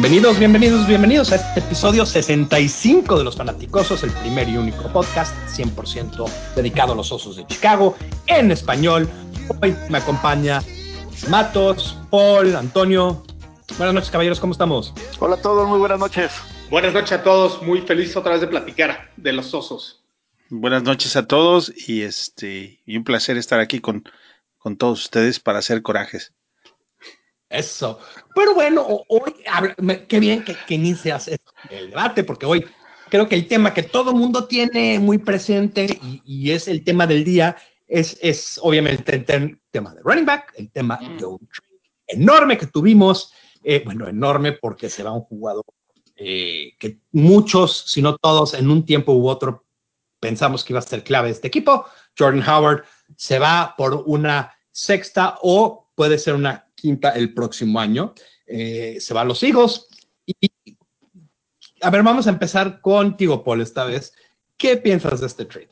Bienvenidos, bienvenidos, bienvenidos a este episodio 65 de Los Fanaticosos, el primer y único podcast 100% dedicado a los osos de Chicago en español. Hoy me acompaña Matos, Paul, Antonio. Buenas noches, caballeros, ¿cómo estamos? Hola a todos, muy buenas noches. Buenas noches a todos, muy feliz otra vez de platicar de los osos. Buenas noches a todos y este y un placer estar aquí con, con todos ustedes para hacer corajes. Eso. Pero bueno, hoy, qué bien que, que inicias el debate, porque hoy creo que el tema que todo mundo tiene muy presente y, es el tema del día es, es obviamente el tema de running back, el tema de un enorme que tuvimos, eh, bueno, enorme porque se va un jugador eh, que muchos, si no todos, en un tiempo u otro pensamos que iba a ser clave este equipo. Jordan Howard se va por una sexta o puede ser una quinta el próximo año. Eh, se van los hijos. Y, a ver, vamos a empezar contigo, Paul, esta vez. ¿Qué piensas de este trade?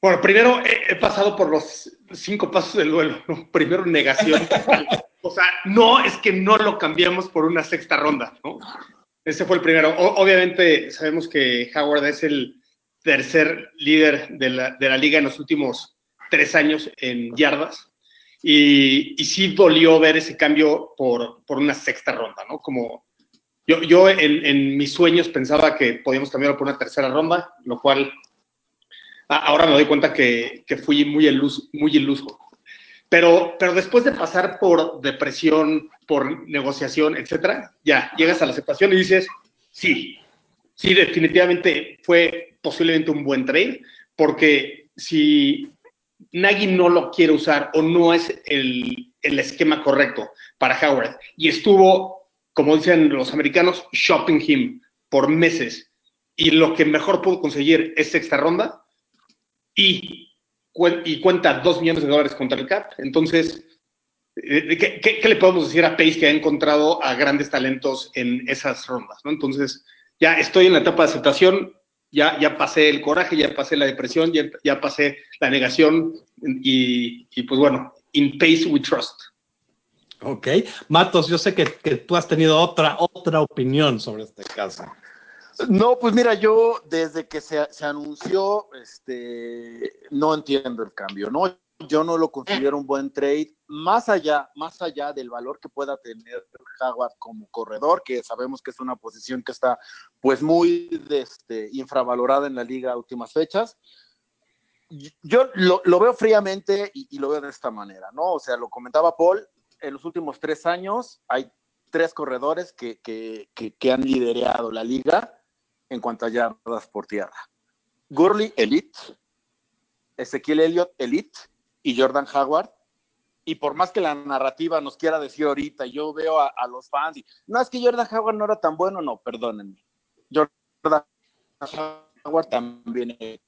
Bueno, primero he, pasado por los cinco pasos del duelo. Primero, negación. o sea, no es que no lo cambiamos por una sexta ronda, ¿no? Ese fue el primero. obviamente sabemos que Howard es el tercer líder de la, de la liga en los últimos tres años en yardas. Y, sí dolió ver ese cambio por, por una sexta ronda, ¿no? Como yo, yo en, mis sueños pensaba que podíamos cambiarlo por una tercera ronda, lo cual ahora me doy cuenta que, que fui muy iluso, muy iluso. Pero, pero después de pasar por depresión, por negociación, etcétera, ya llegas a la aceptación y dices, sí, sí, definitivamente fue posiblemente un buen trade, porque si Nagy no lo quiere usar o no es el, esquema correcto para Howard. Y estuvo, como dicen los americanos, shopping him por meses. Y lo que mejor pudo conseguir es sexta ronda y, y cuenta dos millones de dólares contra el CAP. Entonces, eh, ¿qué, le podemos decir a Pace que ha encontrado a grandes talentos en esas rondas? ¿no? Entonces, ya estoy en la etapa de aceptación ya, ya pasé el coraje, ya pasé la depresión, ya, ya pasé la negación y, y, pues bueno, in pace we trust. Ok. Matos, yo sé que, que, tú has tenido otra, otra opinión sobre este caso. No, pues mira, yo desde que se, anunció, este, no entiendo el cambio, ¿no? yo no lo considero un buen trade, más allá, más allá del valor que pueda tener Howard como corredor, que sabemos que es una posición que está pues muy este, infravalorada en la liga últimas fechas. Yo lo, veo fríamente y, lo veo de esta manera, ¿no? O sea, lo comentaba Paul, en los últimos tres años hay tres corredores que, que, han liderado la liga en cuanto a yardas por tierra. Gurley, Elite, Ezequiel Elliott, Elite, y Jordan Howard. Y por más que la narrativa nos quiera decir ahorita, yo veo a, los fans y no es que Jordan Howard no era tan bueno, no, perdónenme. Jordan Howard también es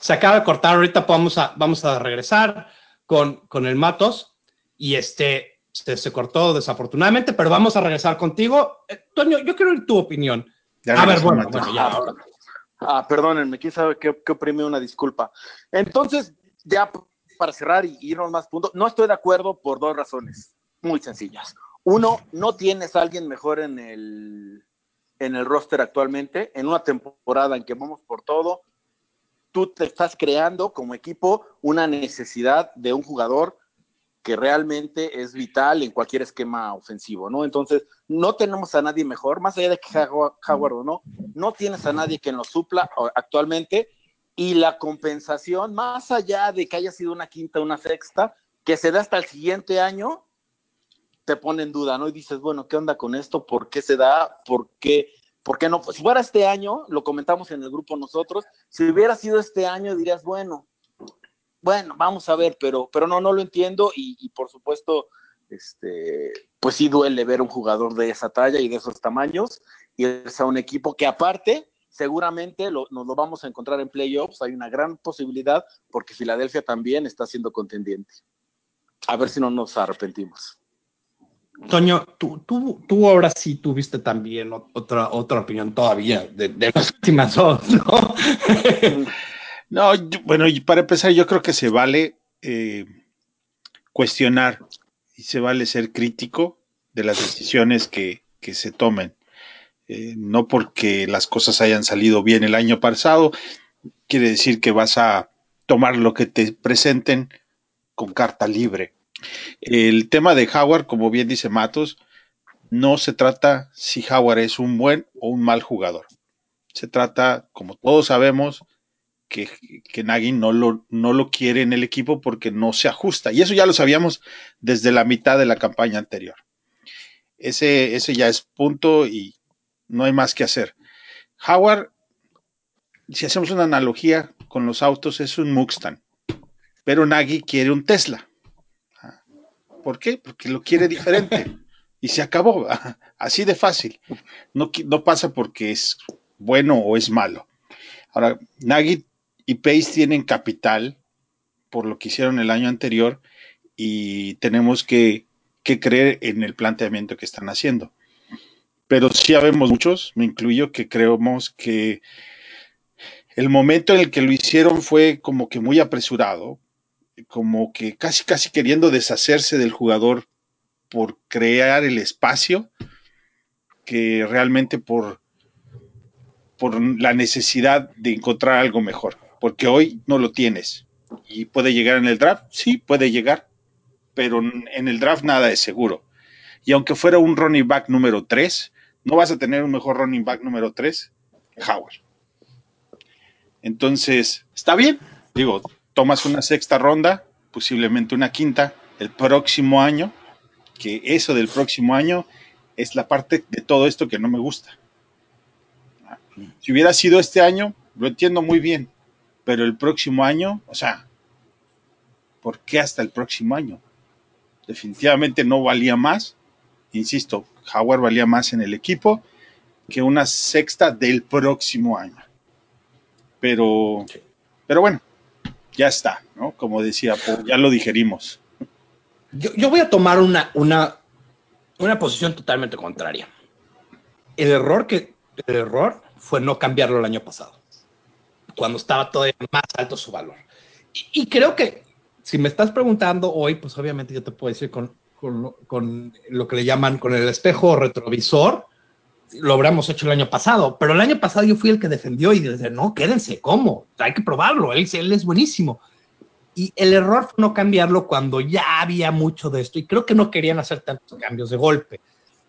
Se acaba de cortar, ahorita vamos a, vamos a regresar con, con el Matos y este se, cortó desafortunadamente, pero vamos a regresar contigo. Eh, Toño, yo quiero oír tu opinión. a ver, bueno, bueno, ya. Ahora. Ah, perdónenme, quién sabe qué, qué una disculpa. Entonces, ya para cerrar y irnos más puntos, no estoy de acuerdo por dos razones muy sencillas. Uno, no tienes a alguien mejor en el, en el roster actualmente, en una temporada en que vamos por todo, tú te estás creando como equipo una necesidad de un jugador que realmente es vital en cualquier esquema ofensivo, ¿no? Entonces, no tenemos a nadie mejor, más allá de que Howard o no, no tienes a nadie que nos supla actualmente y la compensación, más allá de que haya sido una quinta, una sexta, que se da hasta el siguiente año, te pone en duda, ¿no? Y dices, bueno, ¿qué onda con esto? ¿Por qué se da? ¿Por qué? ¿Por qué no? Si fuera este año, lo comentamos en el grupo nosotros, si hubiera sido este año, dirías, bueno, bueno, vamos a ver, pero, pero no, no lo entiendo y, por supuesto, este, pues sí duele ver un jugador de esa talla y de esos tamaños y es a un equipo que aparte seguramente nos lo vamos a encontrar en playoffs, hay una gran posibilidad porque Filadelfia también está siendo contendiente. A ver si no nos arrepentimos. Toño, tú, tú, tú ahora sí tuviste también otra, otra opinión todavía de, de las últimas dos, ¿no? No, bueno, y para empezar, yo creo que se vale eh, cuestionar y se vale ser crítico de las decisiones que, se tomen. Eh, no porque las cosas hayan salido bien el año pasado, quiere decir que vas a tomar lo que te presenten con carta libre. El tema de Howard, como bien dice Matos, no se trata si Howard es un buen o un mal jugador. Se trata, como todos sabemos, que, que Nagy no lo, no lo quiere en el equipo porque no se ajusta. Y eso ya lo sabíamos desde la mitad de la campaña anterior. Ese, ese ya es punto y no hay más que hacer. Howard, si hacemos una analogía con los autos, es un Mustang, pero Nagy quiere un Tesla. ¿Por qué? Porque lo quiere diferente. Y se acabó, así de fácil. No, no pasa porque es bueno o es malo. Ahora, Nagy y Pace tienen capital por lo que hicieron el año anterior y tenemos que, creer en el planteamiento que están haciendo. Pero sí habemos muchos, me incluyo, que creemos que el momento en el que lo hicieron fue como que muy apresurado, como que casi, casi queriendo deshacerse del jugador por crear el espacio que realmente por, por la necesidad de encontrar algo mejor porque hoy no lo tienes. ¿Y puede llegar en el draft? Sí, puede llegar, pero en el draft nada es seguro. Y aunque fuera un running back número 3, no vas a tener un mejor running back número 3 que Howard. Entonces, está bien. Digo, tomas una sexta ronda, posiblemente una quinta, el próximo año, que eso del próximo año es la parte de todo esto que no me gusta. Si hubiera sido este año, lo entiendo muy bien pero el próximo año, o sea, ¿por qué hasta el próximo año? Definitivamente no valía más, insisto, Howard valía más en el equipo que una sexta del próximo año. Pero, pero bueno, ya está, ¿no? Como decía, ya lo digerimos. Yo, voy a tomar una, una, una posición totalmente contraria. El error que el error fue no cambiarlo el año pasado cuando estaba todavía más alto su valor. Y, creo que si me estás preguntando hoy, pues obviamente yo te puedo decir con, con, con, lo que le llaman con el espejo retrovisor, lo habríamos hecho el año pasado, pero el año pasado yo fui el que defendió y dije, no, quédense, ¿cómo? Hay que probarlo, él, él es buenísimo. Y el error fue no cambiarlo cuando ya había mucho de esto y creo que no querían hacer tantos cambios de golpe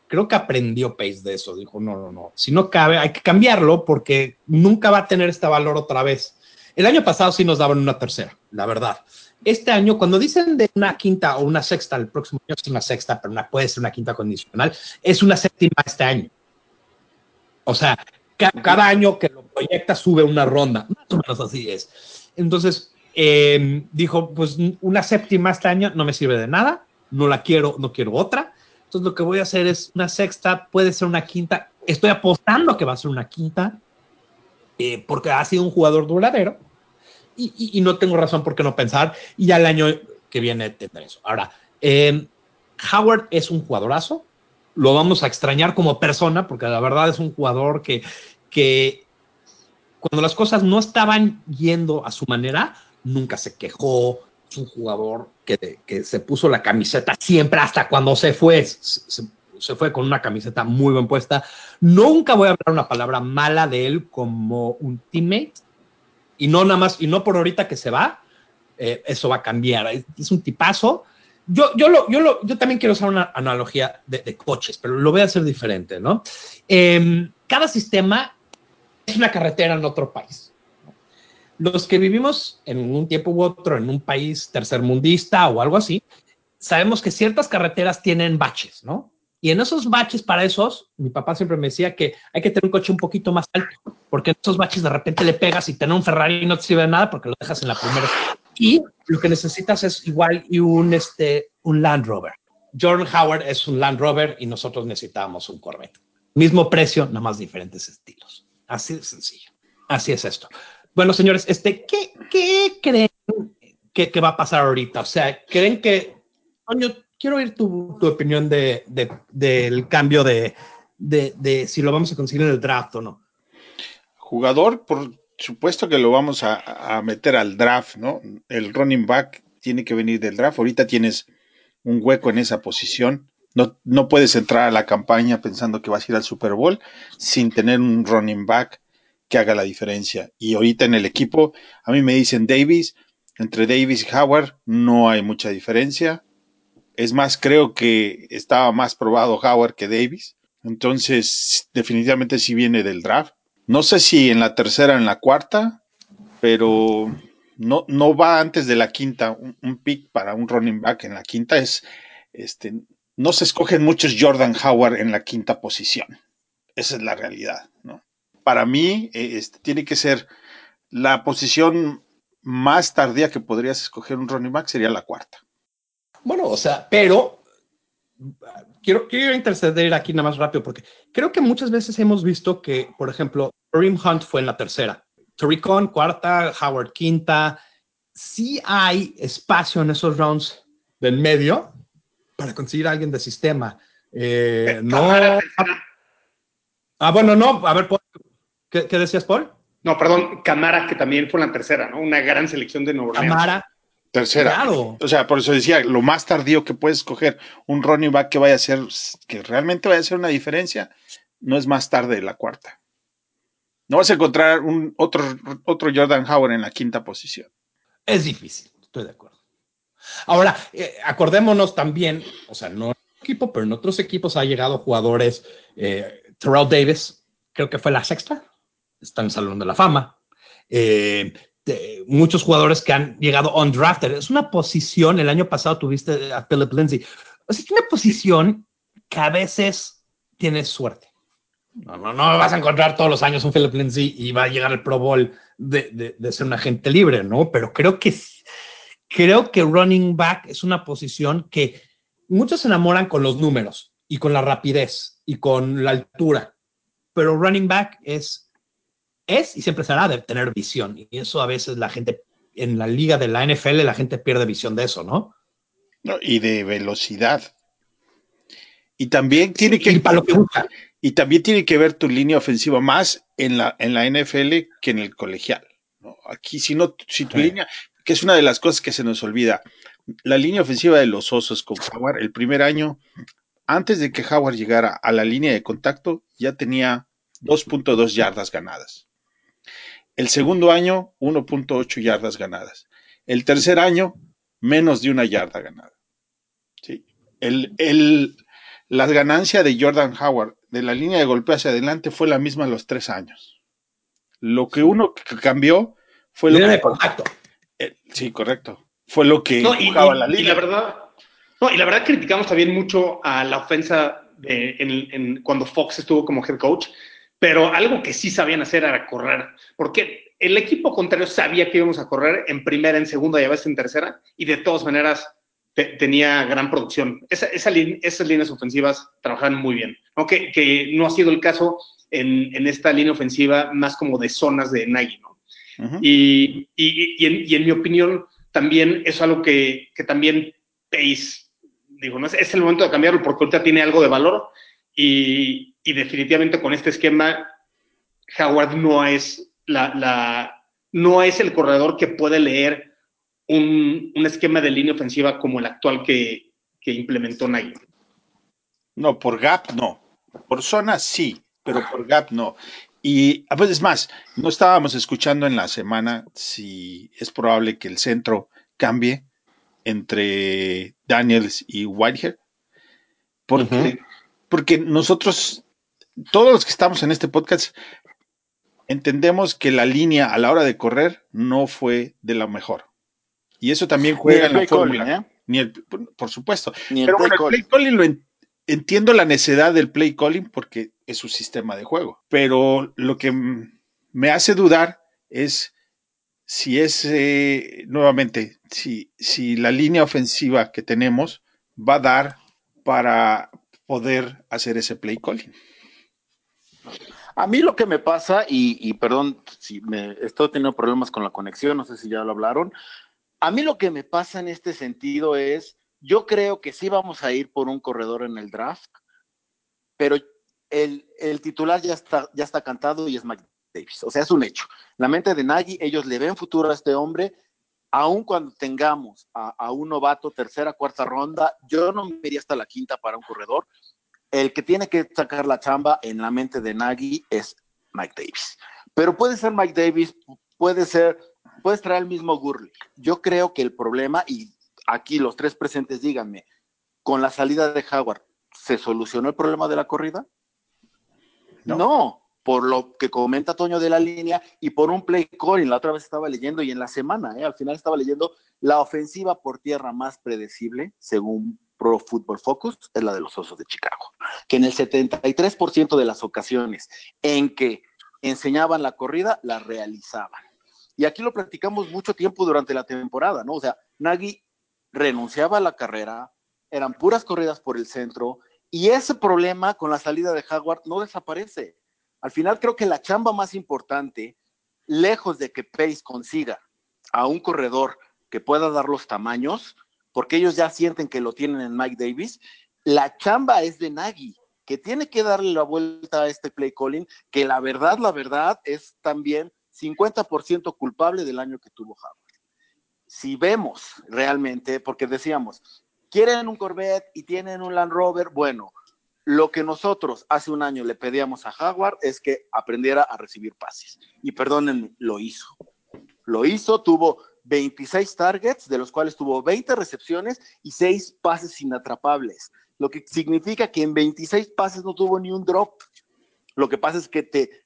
creo que aprendió Pace de eso. Dijo, no, no, no, si no cabe, hay que cambiarlo porque nunca va a tener este valor otra vez. El año pasado sí nos daban una tercera, la verdad. Este año, cuando dicen de una quinta o una sexta, el próximo año es una sexta, pero una, puede ser una quinta condicional, es una séptima este año. O sea, cada año que lo proyecta sube una ronda, más o menos así es. Entonces, em, dijo, pues una séptima este año no me sirve de nada, no la quiero, no quiero otra entonces lo que voy a hacer es una sexta, puede ser una quinta. Estoy apostando que va a ser una quinta, eh, porque ha sido un jugador duradero y, no tengo razón por qué no pensar. Y al año que viene tendré eso. Ahora, eh, Howard es un jugadorazo, lo vamos a extrañar como persona, porque la verdad es un jugador que, que cuando las cosas no estaban yendo a su manera, nunca se quejó, es un jugador que, se puso la camiseta siempre hasta cuando se fue. Se, fue con una camiseta muy bien puesta. Nunca voy a hablar una palabra mala de él como un teammate. Y no nada más, y no por ahorita que se va, eh, eso va a cambiar. Es, un tipazo. Yo, yo, lo, yo, lo, yo también quiero usar una analogía de, coches, pero lo voy a hacer diferente, ¿no? Eh, cada sistema es una carretera en otro país los que vivimos en un tiempo u otro en un país tercermundista o algo así, sabemos que ciertas carreteras tienen baches, ¿no? Y en esos baches, para esos, mi papá siempre me decía que hay que tener un coche un poquito más alto, porque en esos baches de repente le pegas y tener un Ferrari no te sirve de nada porque lo dejas en la primera. Y lo que necesitas es igual y un, este, un Land Rover. Jordan Howard es un Land Rover y nosotros necesitábamos un Corvette. Mismo precio, nada más diferentes estilos. Así de sencillo. Así es esto. Bueno, señores, este, ¿qué, creen que, va a pasar ahorita? O sea, ¿creen que, Toño, quiero oír tu, opinión de, de, del cambio de, de, si lo vamos a conseguir en el draft o no? Jugador, por supuesto que lo vamos a, a meter al draft, ¿no? El running back tiene que venir del draft. Ahorita tienes un hueco en esa posición. No, no puedes entrar a la campaña pensando que vas a ir al Super Bowl sin tener un running back que haga la diferencia. Y ahorita en el equipo, a mí me dicen Davis, entre Davis y Howard no hay mucha diferencia. Es más, creo que estaba más probado Howard que Davis. Entonces, definitivamente sí viene del draft. No sé si en la tercera o en la cuarta, pero no, no va antes de la quinta. Un, pick para un running back en la quinta es, este, no se escogen muchos Jordan Howard en la quinta posición. Esa es la realidad, ¿no? Para mí, eh, este, tiene que ser la posición más tardía que podrías escoger un running back sería la cuarta. Bueno, o sea, pero quiero, quiero interceder aquí nada más rápido porque creo que muchas veces hemos visto que, por ejemplo, Kareem Hunt fue en la tercera, Toricon cuarta, Howard quinta. Sí hay espacio en esos rounds del medio para conseguir a alguien de sistema. Eh, no. Ah, bueno, no. A ver, ¿qué, ¿qué, decías, Paul? No, perdón, Camara, que también fue la tercera, ¿no? Una gran selección de Nuevo Camara, Tercera. Claro. O sea, por eso decía, lo más tardío que puedes escoger un running back que vaya a ser, que realmente vaya a hacer una diferencia, no es más tarde de la cuarta. No vas a encontrar un otro, otro Jordan Howard en la quinta posición. Es difícil, estoy de acuerdo. Ahora, eh, acordémonos también, o sea, no en equipo, pero en otros equipos ha llegado jugadores, eh, Terrell Davis, creo que fue la sexta, está en el Salón de la Fama. Eh, muchos jugadores que han llegado undrafted. Es una posición, el año pasado tuviste a Philip Lindsay. O sea, es una posición que a veces tienes suerte. No, no, no vas a encontrar todos los años un Philip Lindsay y va a llegar al Pro Bowl de, de, ser un agente libre, ¿no? Pero creo que creo que running back es una posición que muchos se enamoran con los números y con la rapidez y con la altura, pero running back es es y siempre será de tener visión. Y eso a veces la gente, en la liga de la NFL, la gente pierde visión de eso, ¿no? y de velocidad. Y también tiene que, y, también tiene que ver tu línea ofensiva más en la, en la NFL que en el colegial. Aquí, si no, si tu línea, que es una de las cosas que se nos olvida, la línea ofensiva de los osos con Howard, el primer año, antes de que Howard llegara a la línea de contacto, ya tenía 2.2 yardas ganadas. El segundo año, 1.8 yardas ganadas. El tercer año, menos de una yarda ganada. ¿Sí? El, el, la ganancia de Jordan Howard de la línea de golpeo hacia adelante fue la misma en los tres años. Lo que uno cambió fue lo que, de contacto. Eh, sí, correcto. Fue lo que no, y, la línea. Y la verdad, no, y la verdad criticamos también mucho a la ofensa de, en, en, cuando Fox estuvo como head coach, pero algo que sí sabían hacer era correr, porque el equipo contrario sabía que íbamos a correr en primera, en segunda y a veces en tercera, y de todas maneras tenía gran producción. esas líneas ofensivas trabajaban muy bien, aunque que no ha sido el caso en, esta línea ofensiva más como de zonas de Nagy, ¿no? y, en, mi opinión, también es algo que, también Pace, digo, no es, es el momento de cambiarlo porque ahorita tiene algo de valor y, y definitivamente con este esquema, Howard no es, la, no es el corredor que puede leer un, esquema de línea ofensiva como el actual que, implementó Nagy. No, por gap no. Por zona sí, pero por gap no. Y a veces más, no estábamos escuchando en la semana si es probable que el centro cambie entre Daniels y Whitehead. Porque, porque nosotros todos los que estamos en este podcast entendemos que la línea a la hora de correr no fue de la mejor. Y eso también juega en la fórmula. ¿eh? Ni el, por supuesto. Pero bueno, el play calling lo entiendo la necedad del play calling porque es su sistema de juego. Pero lo que me hace dudar es si es, eh, nuevamente, si, si la línea ofensiva que tenemos va a dar para poder hacer ese play calling. A mí lo que me pasa, y, perdón si me estoy teniendo problemas con la conexión, no sé si ya lo hablaron. A mí lo que me pasa en este sentido es, yo creo que sí vamos a ir por un corredor en el draft, pero el, titular ya está, ya está cantado y es Mike Davis. O sea, es un hecho. La mente de Nagy, ellos le ven futuro a este hombre aun cuando tengamos a, un novato tercera, cuarta ronda, yo no me iría hasta la quinta para un corredor. El que tiene que sacar la chamba en la mente de Nagy es Mike Davis. Pero puede ser Mike Davis, puede ser, puedes traer el mismo Gurley. Yo creo que el problema, y aquí los tres presentes díganme, con la salida de Howard, ¿se solucionó el problema de la corrida? no por lo que comenta Toño de la línea y por un play calling. La otra vez estaba leyendo y en la semana, ¿eh? al final estaba leyendo la ofensiva por tierra más predecible, según Pro Football Focus, es la de los Osos de Chicago, que en el 73% de las ocasiones en que enseñaban la corrida, la realizaban. Y aquí lo platicamos mucho tiempo durante la temporada, ¿no? O sea, Nagy renunciaba a la carrera, eran puras corridas por el centro, y ese problema con la salida de Howard no desaparece al final creo que la chamba más importante, lejos de que Pace consiga a un corredor que pueda dar los tamaños, porque ellos ya sienten que lo tienen en Mike Davis, la chamba es de Nagy, que tiene que darle la vuelta a este play calling, que la verdad, la verdad es también 50% culpable del año que tuvo Howard. Si vemos realmente, porque decíamos, quieren un Corvette y tienen un Land Rover, bueno, lo que nosotros hace un año le pedíamos a Howard es que aprendiera a recibir pases. Y perdónenme, lo hizo. Lo hizo, tuvo 26 targets, de los cuales tuvo 20 recepciones y 6 pases inatrapables. Lo que significa que en 26 pases no tuvo ni un drop. Lo que pasa es que te,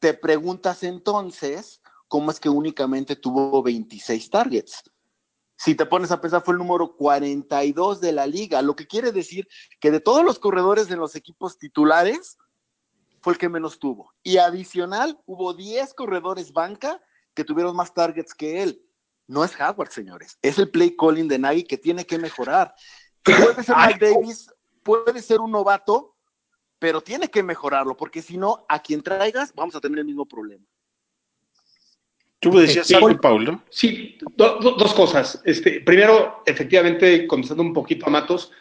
te preguntas entonces cómo es que únicamente tuvo 26 targets si te pones a pensar, fue el número 42 de la liga, lo que quiere decir que de todos los corredores de los equipos titulares, fue el que menos tuvo. Y adicional, hubo 10 corredores banca que tuvieron más targets que él. No es Howard, señores, es el play calling de Nagy que tiene que mejorar. Puede ser Mike Davis, puede ser un novato, pero tiene que mejorarlo, porque si no, a quien traigas, vamos a tener el mismo problema. Tú me decías algo, Paulo. Sí, dos cosas. Este, primero, efectivamente, contestando un poquito a Matos,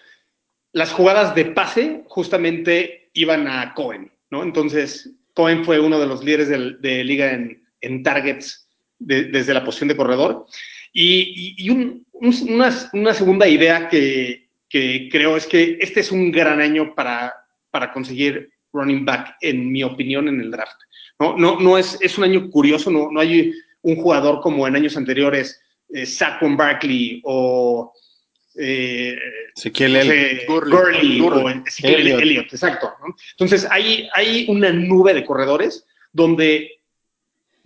las jugadas de pase justamente iban a Cohen, ¿no? Entonces, Cohen fue uno de los líderes de, liga en, targets desde la posición de corredor. Y, una, segunda idea que, creo es que este es un gran año para, para conseguir running back, en mi opinión, en el draft. No, no, no es, es un año curioso, no, no hay un jugador como en años anteriores, eh, Saquon Barkley o eh, Ezequiel Gurley, o Ezequiel Elliott. exacto. Entonces hay, hay una nube de corredores donde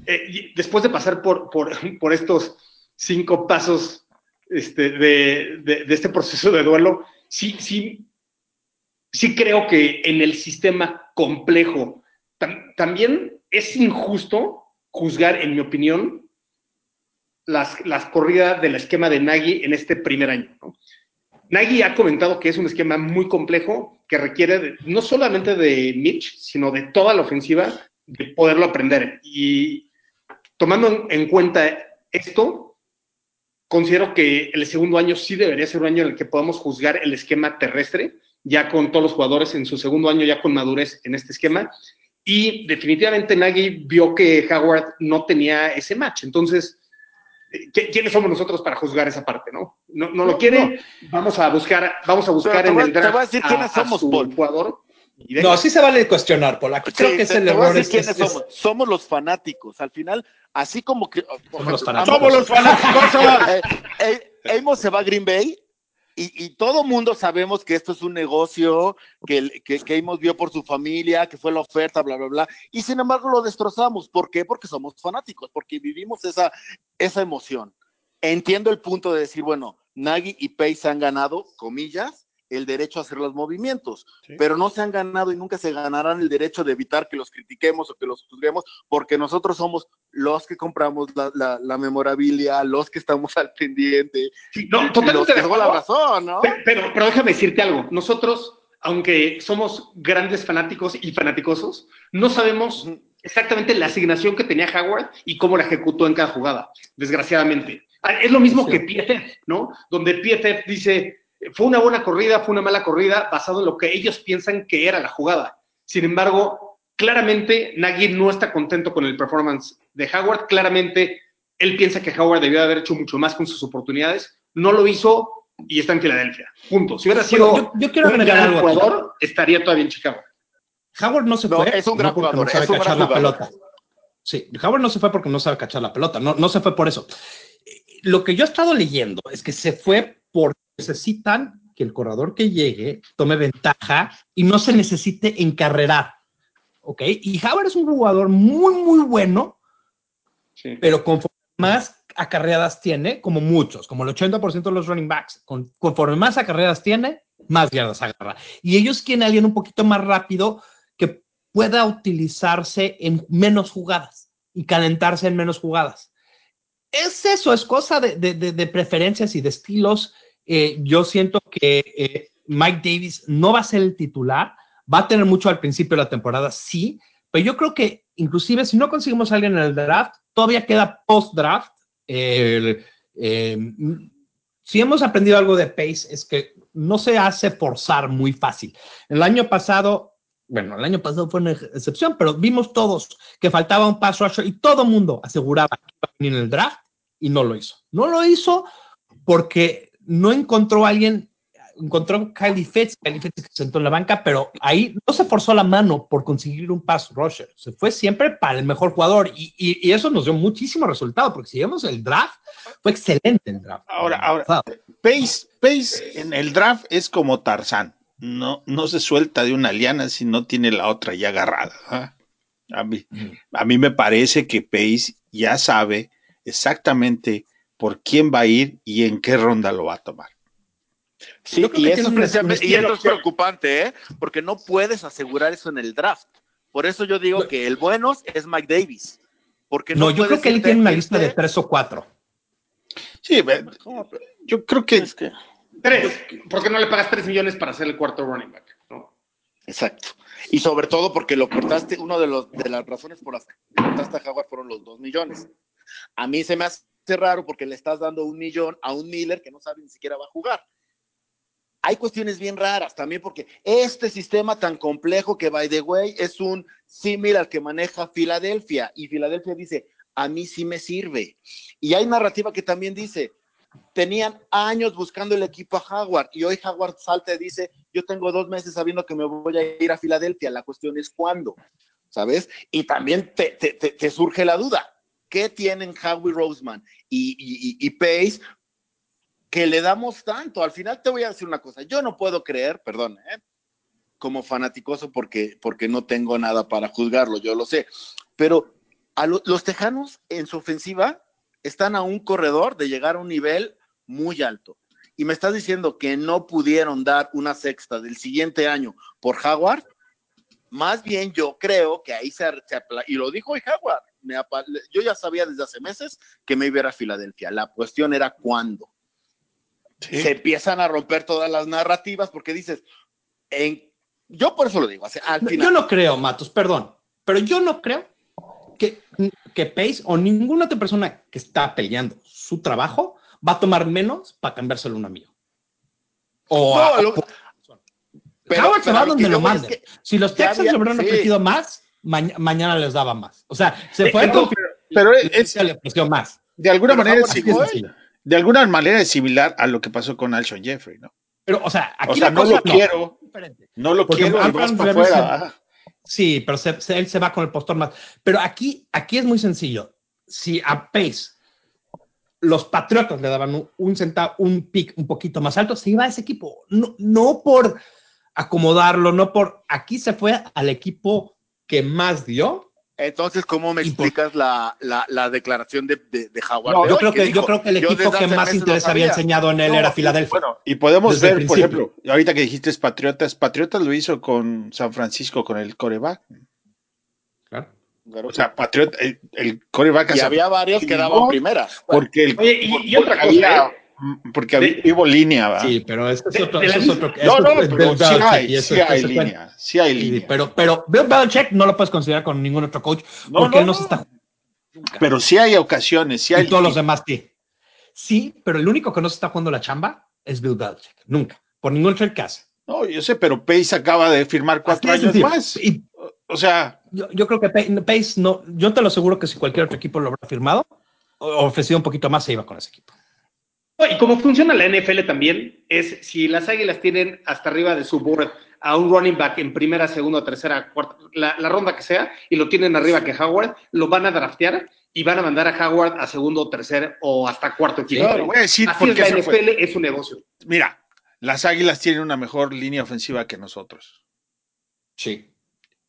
eh, después de pasar por, por, estos cinco pasos este, de, este proceso de duelo, sí, sí, sí creo que en el sistema complejo también es injusto juzgar, en mi opinión, las, las corridas del esquema de Nagy en este primer año. Nagy ha comentado que es un esquema muy complejo que requiere no solamente de Mitch, sino de toda la ofensiva de poderlo aprender. Y tomando en cuenta esto, considero que el segundo año sí debería ser un año en el que podamos juzgar el esquema terrestre, ya con todos los jugadores en su segundo año, ya con madurez en este esquema, y definitivamente Nagy vio que Howard no tenía ese match. Entonces, ¿quiénes somos nosotros para juzgar esa parte, no? No, no lo quiere, vamos a buscar, vamos a buscar en el draft te voy a decir quiénes somos, Paul. jugador. No, sí se vale cuestionar, Paul. Aquí creo que es el error. Es, quiénes somos. somos los fanáticos. Al final, así como que. Somos los fanáticos. Somos los fanáticos. eh, eh, se va a Green Bay y, todo mundo sabemos que esto es un negocio, que, que, que vio por su familia, que fue la oferta, bla, bla, bla. Y sin embargo lo destrozamos. ¿Por qué? Porque somos fanáticos, porque vivimos esa, esa emoción. Entiendo el punto de decir, bueno, Nagy y Pace han ganado, comillas, el derecho a hacer los movimientos, pero no se han ganado y nunca se ganarán el derecho de evitar que los critiquemos o que los juzguemos, porque nosotros somos los que compramos la, la, memorabilia, los que estamos al pendiente. no, totalmente tengo la razón, ¿no? Pero, pero, déjame decirte algo, nosotros, aunque somos grandes fanáticos y fanaticosos, no sabemos exactamente la asignación que tenía Howard y cómo la ejecutó en cada jugada, desgraciadamente. Ah, es lo mismo que PFF, ¿no? Donde PFF dice, fue una buena corrida, fue una mala corrida, basado en lo que ellos piensan que era la jugada. Sin embargo, claramente Nagy no está contento con el performance de Howard, claramente Él piensa que Howard debió haber hecho mucho más con sus oportunidades. No lo hizo y está en Filadelfia. Punto. Si hubiera sido yo, yo quiero un gran algo aquí. jugador, estaría todavía en Chicago. Howard no se No, fue. es un gran no porque jugador, No sabe es un cachar gran la jugador. pelota. Sí, Howard no se fue porque no sabe cachar la pelota. No, no se fue por eso. Lo que yo he estado leyendo es que se fue porque necesitan que el corredor que llegue tome ventaja y no se necesite encarrerar. ¿Ok? Y Howard es un jugador muy, muy bueno, Sí. pero conforme más acarreadas tiene, como muchos, como el 80% de los running backs, con- conforme más acarreadas tiene, más yardas agarra. Y ellos quieren a alguien un poquito más rápido que pueda utilizarse en menos jugadas y calentarse en menos jugadas. Es eso, es cosa de, de- de- preferencias y de estilos. Eh, yo siento que eh, Mike Davis no va a ser el titular, va a tener mucho al principio de la temporada, sí, pero yo creo que inclusive si no conseguimos alguien en el draft, todavía queda post-draft. Eh, si hemos aprendido algo de Pace es que no se hace forzar muy fácil. El año pasado, bueno, el año pasado fue una excepción, pero vimos todos que faltaba un pass rusher y todo mundo aseguraba que iba a venir en el draft y no lo hizo. No lo hizo porque no encontró a alguien, encontró Kylie Fitz, Kylie Fitz que se sentó en la banca, pero ahí no se forzó la mano por conseguir un pass rusher. Se fue siempre para el mejor jugador y, y- y eso nos dio muchísimo resultado porque si vemos el draft, fue excelente el draft. Ahora, ahora, Pace, Pace en el draft es como Tarzán. No, no se suelta de una liana si no tiene la otra ya agarrada. A, mí, a mí me parece que Pace ya sabe exactamente por quién va a ir y en qué ronda lo va a tomar. Sí, y que eso, es tiene un- precisamente- un y eso es estilo- preocupante, ¿eh? Porque no puedes asegurar eso en el draft. Por eso yo digo que el bueno es Mike Davis. Porque no, No, yo creo que él tiene una lista de irte- tres o cuatro. Sí, yo creo que Es que- Tres. ¿Por qué no le pagas tres millones para ser el cuarto running back? ¿no? Exacto. Y sobre todo porque lo cortaste, uno de, los, de las razones por las que cortaste a Jaguar fueron los dos millones. A mí se me hace raro porque le estás dando un millón a un Miller que no sabe ni siquiera va a jugar. Hay cuestiones bien raras también porque este sistema tan complejo que, by the way, es un símil al que maneja Filadelfia y Filadelfia dice, a mí sí me sirve. Y hay narrativa que también dice, tenían años buscando el equipo a Howard y hoy Howard salta y dice, yo tengo dos meses sabiendo que me voy a ir a Filadelfia, la cuestión es cuándo, ¿sabes? Y también te, te, te, surge la duda, ¿qué tienen Howie Roseman y, y, y, y Pace que le damos tanto? Al final te voy a decir una cosa, yo no puedo creer, perdón, ¿eh? como fanaticoso porque, porque no tengo nada para juzgarlo, yo lo sé, pero a lo, los Tejanos en su ofensiva están a un corredor de llegar a un nivel muy alto. Y me estás diciendo que no pudieron dar una sexta del siguiente año por Howard. Más bien yo creo que ahí se, se y lo dijo hoy Howard. Me, yo ya sabía desde hace meses que me iba a ir a Filadelfia. La cuestión era cuándo. Sí. Se empiezan a romper todas las narrativas porque dices, en, yo por eso lo digo. Al final, yo no creo, Matos, perdón, pero yo no creo que, que Pace o ninguna otra persona que está peleando su trabajo va a tomar menos para cambiárselo a un amigo. O no, a, lo, pero, Howard se va donde lo manden. Es que si los Texans había, le hubieran sí. más, ma mañana les daba más. O sea, se fue no, con pero, pero es, le ofreció más. De alguna pero manera de alguna manera es similar a lo que pasó con Alshon Jeffrey, ¿no? Pero, o sea, aquí o sea, la no cosa lo quiero, no lo Porque quiero, y vas para afuera. Sí, pero él se va con el postor más. Pero aquí, aquí es muy sencillo. Si a Pace los Patriotas le daban un, un centavo, un pick un poquito más alto, se iba a ese equipo. No, no por acomodarlo, no por. Aquí se fue al equipo que más dio. Entonces, ¿cómo me explicas la, la, la, declaración de, de, de Howard? No, yo, creo que, dijo, yo creo que el equipo que más interés había enseñado en él no, era Filadelfia. Bueno, y podemos Desde ver, por ejemplo, ahorita que dijiste Patriotas, Patriotas lo hizo con San Francisco, con el coreback. Claro. O sea, Patriota, el, el coreback. Y había varios que daban primeras. Porque el, Oye, y, y otra cosa. Había, porque había, vivo línea, ¿va? Sí, pero eso es otro. Eso es otro no, no, pero sí hay, sí hay línea. Sí hay línea. Pero, pero Bill Belichick no lo puedes considerar con ningún otro coach no, porque no, él no se está. Pero sí hay ocasiones, sí hay. Y todos los demás sí. Sí, pero el único que no se está jugando la chamba es Bill Belichick. Nunca. Por ningún trade que hace. No, yo sé, pero Pace acaba de firmar cuatro años decir, más. Y, o sea. Yo, yo, creo que Pace no, yo te lo aseguro que si cualquier otro equipo lo habrá firmado, ofrecía un poquito más, se iba con ese equipo. Y como funciona la NFL también, es si las águilas tienen hasta arriba de su board a un running back en primera, segunda, tercera, cuarta, la, ronda que sea, y lo tienen arriba que Howard, lo van a draftear y van a mandar a Howard a segundo, tercer o hasta cuarto equipo. voy a decir Así es la NFL, es un negocio. Mira, las águilas tienen una mejor línea ofensiva que nosotros. Sí.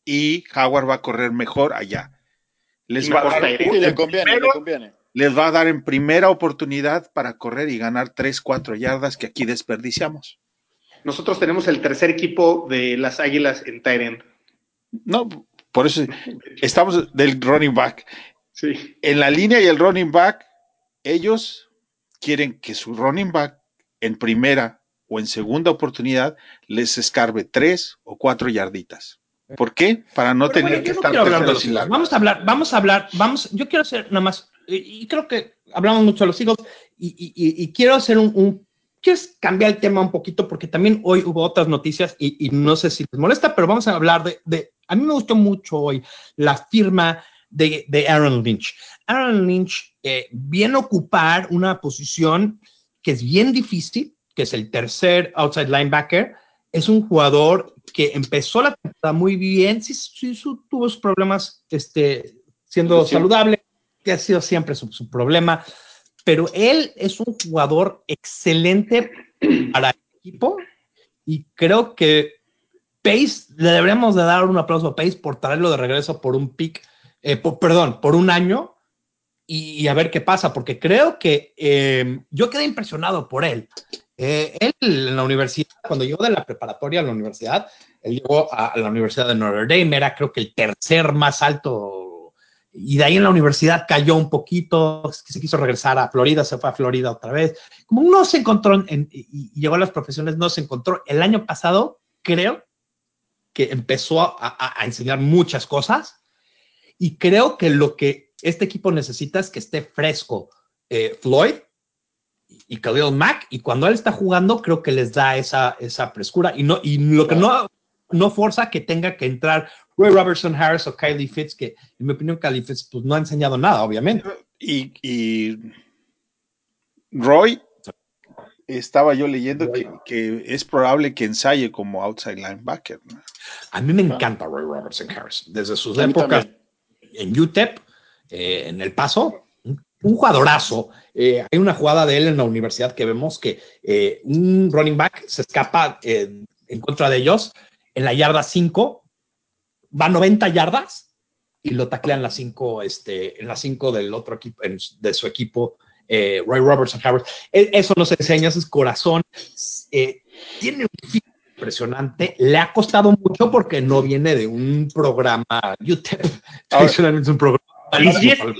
Y Howard va a correr mejor allá. Les va a dar, le conviene, le conviene les va a dar en primera oportunidad para correr y ganar 3, 4 yardas que aquí desperdiciamos. Nosotros tenemos el tercer equipo de las Águilas en Tyrant. No, por eso estamos del running back. Sí. En la línea y el running back, ellos quieren que su running back en primera o en segunda oportunidad les escarbe tres o cuatro yarditas. ¿Por qué? Para no tener que estar Vamos a hablar, vamos a hablar, vamos, yo quiero hacer nada más y, creo que hablamos mucho de los hijos y, quiero hacer un, quiero cambiar el tema un poquito porque también hoy hubo otras noticias y, no sé si les molesta, pero vamos a hablar de, a mí me gustó mucho hoy la firma de, de Aaron Lynch. Aaron Lynch eh, viene a ocupar una posición que es bien difícil, que es el tercer outside linebacker. Es un jugador que empezó la temporada muy bien, sí, sí, tuvo sus problemas este, siendo saludable, que ha sido siempre su, problema, pero él es un jugador excelente para el equipo y creo que Pace, le deberíamos de dar un aplauso a Pace por traerlo de regreso por un pick, eh, perdón, por un año y, a ver qué pasa, porque creo que eh, yo quedé impresionado por él. Eh, él en la universidad, cuando llegó de la preparatoria a la universidad, él llegó a, a la Universidad de Notre Dame, era creo que el tercer más alto y de ahí en la universidad cayó un poquito, se quiso regresar a Florida, se fue a Florida otra vez. Como no se encontró y llegó a las profesiones, no se encontró. El año pasado, creo que empezó a, enseñar muchas cosas y creo que lo que este equipo necesita es que esté fresco eh, Floyd y Khalil Mack y cuando él está jugando creo que les da esa, esa frescura y, no, y lo que no, no forza que tenga que entrar Roy Robertson Harris o Kylie Fitz, que en mi opinión Kylie Fitz pues, no ha enseñado nada, obviamente. Y, Roy, estaba yo leyendo que, es probable que ensaye como outside linebacker. A mí me encanta Roy Robertson Harris, desde sus épocas en UTEP, eh, en El Paso, un jugadorazo. Eh, hay una jugada de él en la universidad que vemos que eh, un running back se escapa en contra de ellos en la yarda 5 va 90 yardas y lo taclean las 5 este, en las 5 del otro equipo, de su equipo, eh, Roy Robertson Harris. E, eso nos enseña, ese corazón. Eh, tiene un impresionante. Le ha costado mucho porque no viene de un programa YouTube. Tradicionalmente es un programa. Y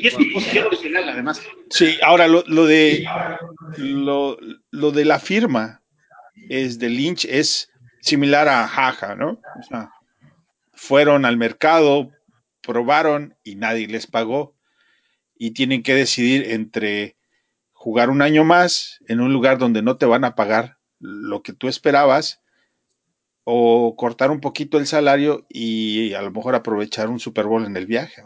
es, mi posición original, además. Sí, ahora lo, lo de lo, lo, de la firma es de Lynch es similar a Jaja, ¿no? O sea, fueron al mercado, probaron y nadie les pagó y tienen que decidir entre jugar un año más en un lugar donde no te van a pagar lo que tú esperabas o cortar un poquito el salario y a lo mejor aprovechar un Super Bowl en el viaje.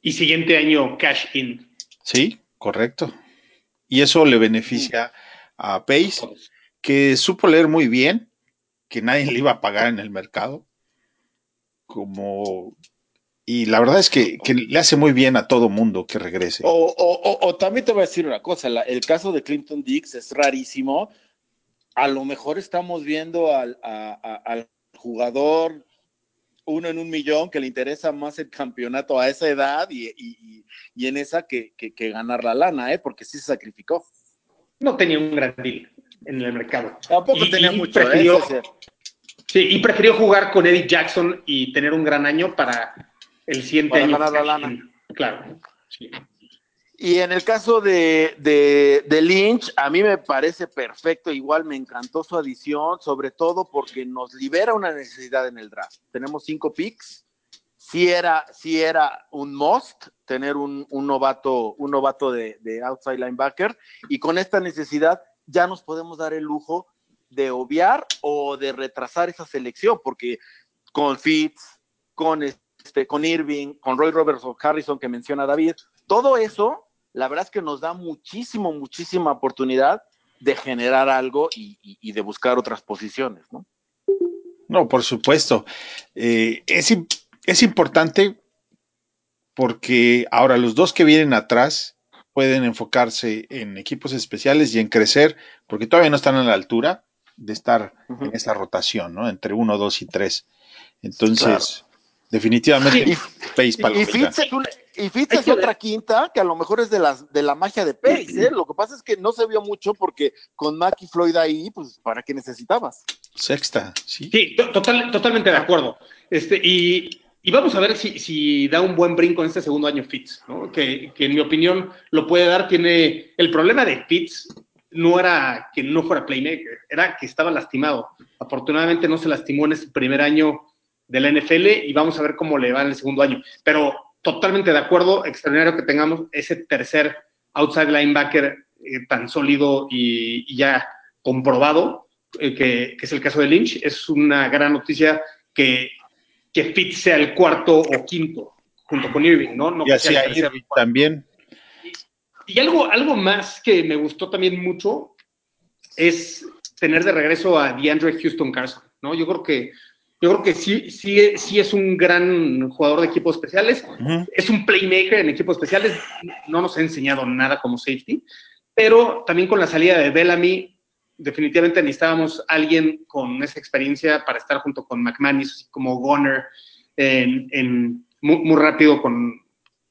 Y siguiente año cash in. Sí, correcto. Y eso le beneficia a Pace, que supo leer muy bien que nadie le iba a pagar en el mercado. Como y la verdad es que, le hace muy bien a todo mundo que regrese. O, también te voy a decir una cosa, el caso de Clinton Dix es rarísimo. A lo mejor estamos viendo al, jugador uno en un millón que le interesa más el campeonato a esa edad y, en esa que, ganar la lana, ¿eh? porque sí se sacrificó. No tenía un gran deal en el mercado. Tampoco tenía mucho. ¿eh? sí, y prefirió jugar con Eddie Jackson y tener un gran año para el siguiente año. Ganar la lana. Claro. Y en el caso de, de, Lynch, a mí me parece perfecto, igual me encantó su adición, sobre todo porque nos libera una necesidad en el draft. Tenemos cinco picks, si era, si era un must tener un, un novato, un novato de, de, outside linebacker, y con esta necesidad ya nos podemos dar el lujo de obviar o de retrasar esa selección, porque con Fitz, con este, con Irving, con Roy Roberts o Harrison que menciona David, todo eso, la verdad es que nos da muchísimo, muchísima oportunidad de generar algo y, de buscar otras posiciones, ¿no? No, por supuesto. Eh, es, es importante porque ahora los dos que vienen atrás pueden enfocarse en equipos especiales y en crecer, porque todavía no están a la altura de estar en esa rotación, ¿no? Entre uno, dos y tres. Entonces, definitivamente, Pace Y, y. Fitz es, y Fitz otra quinta que a lo mejor es de, las, de la magia de Pace, ¿eh? Lo que pasa es que no se vio mucho porque con Mac y Floyd ahí, pues, ¿para qué necesitabas? Sexta, sí. Sí, to- total, totalmente de acuerdo. Este, y, y vamos a ver si, da un buen brinco en este segundo año Fitz, ¿no? que, en mi opinión lo puede dar. Tiene el problema de Fitz no era que no fuera playmaker, era que estaba lastimado. Afortunadamente no se lastimó en este primer año de la NFL y vamos a ver cómo le va en el segundo año. Pero totalmente de acuerdo, extraordinario que tengamos ese tercer outside linebacker eh, tan sólido y, ya comprobado, eh, que es el caso de Lynch. Es una gran noticia que, que Fitz sea el cuarto o quinto, junto con Irving, ¿no? no Y así a. Irving también. Y algo, algo más que me gustó también mucho es tener de regreso a DeAndre Houston Carson, ¿no? Yo creo que, yo creo que sí, sí, sí es un gran jugador de equipos especiales, es un playmaker en equipos especiales, no nos ha enseñado nada como safety, pero también con la salida de Bellamy, definitivamente necesitábamos alguien con esa experiencia para estar junto con McManus, así como Goner, en, en- muy, muy rápido con,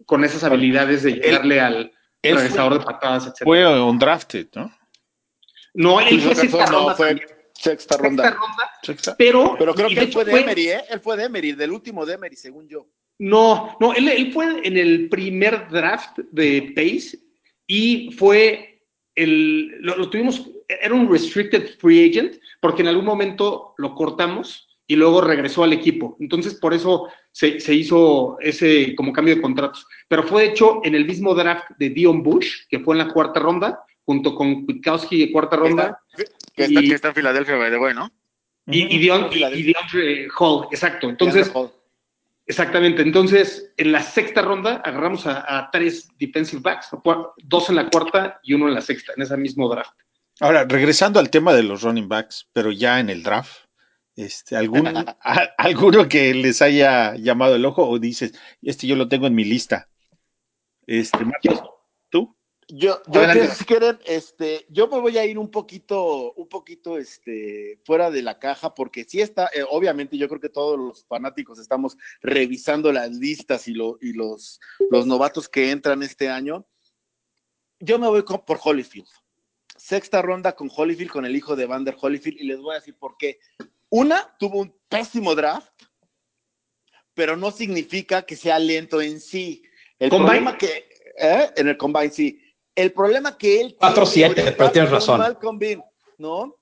con esas habilidades de llegarle al él fue- regresador de patadas, etc. Fue undrafted, ¿no? no, él fue sexta no, ronda fue sexta sexta ronda. ronda, Sexta. pero, Pero creo que él fue de Emery, ¿eh? Él fue de Emery, del último de Emery, según yo. No, no, él, él fue en el primer draft de Pace y fue el, lo, lo tuvimos, era un restricted free agent porque en algún momento lo cortamos y luego regresó al equipo. Entonces, por eso se, se hizo ese como cambio de contratos. Pero fue hecho en el mismo draft de Dion Bush, que fue en la cuarta ronda, junto con Kwiatkowski de cuarta ronda. Que está, Y- que está en Filadelfia, by the way, ¿no? Y, y, Dion- y- Hall, exacto. Entonces, Exactamente. Entonces, en la sexta ronda agarramos a, a tres defensive backs, dos en la cuarta y uno en la sexta, en ese mismo draft. Ahora, regresando al tema de los running backs, pero ya en el draft, este, ¿algún, a- ¿alguno que les haya llamado el ojo o dices, este yo lo tengo en mi lista? Este, Marcos, ¿tú? Yo, yo si quieren, este, yo me voy a ir un poquito, un poquito, este, fuera de la caja, porque sí está, eh, obviamente, yo creo que todos los fanáticos estamos revisando las listas y, lo, y los, los novatos que entran este año. Yo me voy con- por Holyfield. Sexta ronda con Holyfield, con el hijo de Vander Holyfield, y les voy a decir por qué. Una, tuvo un pésimo draft, pero no significa que sea lento en sí. El ¿Combine? problema que, ¿eh? en el combine, sí. El problema que él. 4-7, tiene ahorita pero tienes razón. Malcolm Bean, ¿no?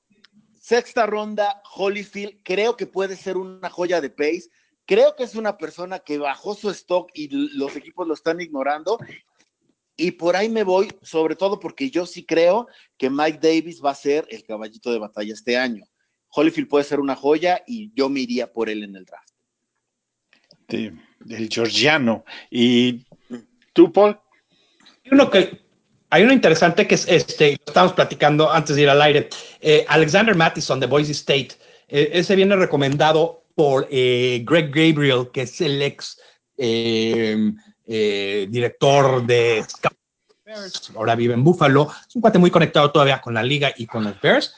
Sexta ronda, Holyfield, creo que puede ser una joya de pace. Creo que es una persona que bajó su stock y los equipos lo están ignorando. Y por ahí me voy, sobre todo porque yo sí creo que Mike Davis va a ser el caballito de batalla este año. Holyfield puede ser una joya y yo me iría por él en el draft. De- del georgiano. ¿Y tú, Paul? Hay uno que hay uno interesante que es este, lo estábamos platicando antes de ir al aire. Eh, Alexander Mattison de Boise State. Eh, ese viene recomendado por eh, Greg Gabriel, que es el ex eh, director de Scouts. Ahora vive en Buffalo. Es un cuate muy conectado todavía con la liga y con los Bears.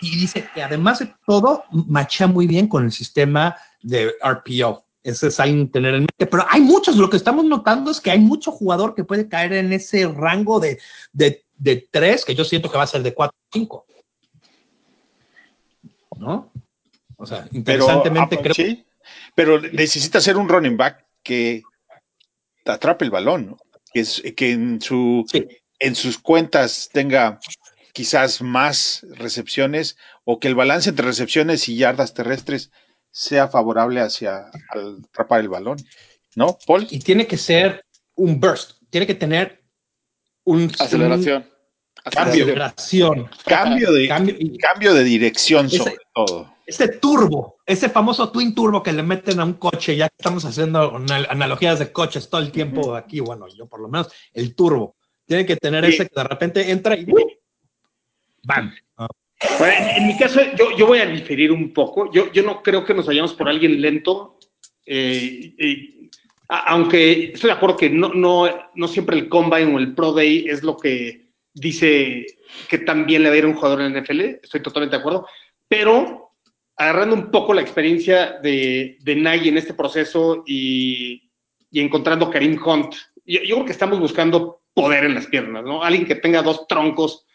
Y dice que además de todo, machea muy bien con el sistema de RPO. Ese es algo a tener en mente. Pero hay muchos, lo que estamos notando es que hay mucho jugador que puede caer en ese rango de, de, de tres, que yo siento que va a ser de cuatro o cinco. ¿No? O sea, interesantemente ah, creo sí, pero necesita ser un running back que atrape el balón, ¿no? que, es, que en, su, Sí. en sus cuentas tenga quizás más recepciones o que el balance entre recepciones y yardas terrestres sea favorable hacia al atrapar el balón, ¿no, Paul? y tiene que ser un burst, tiene que tener un Aceleración. un- aceleración. Cambio de, Cambio y- cambio de dirección Ese- sobre todo. Ese turbo, ese famoso twin turbo que le meten a un coche, ya que estamos haciendo analogías de coches todo el tiempo aquí, bueno, yo por lo menos, el turbo. Tiene que tener ese que de repente entra y ¡bam! en, mi caso, yo, yo, voy a diferir un poco. Yo, yo no creo que nos vayamos por alguien lento. Eh, aunque estoy de acuerdo que no, no, no siempre el Combine o el Pro Day es lo que dice que también le va a ir a un jugador en la NFL. Estoy totalmente de acuerdo. Pero agarrando un poco la experiencia de, de Nagy en este proceso y, y encontrando Karim Hunt, yo, yo, creo que estamos buscando poder en las piernas, ¿no? Alguien que tenga dos troncos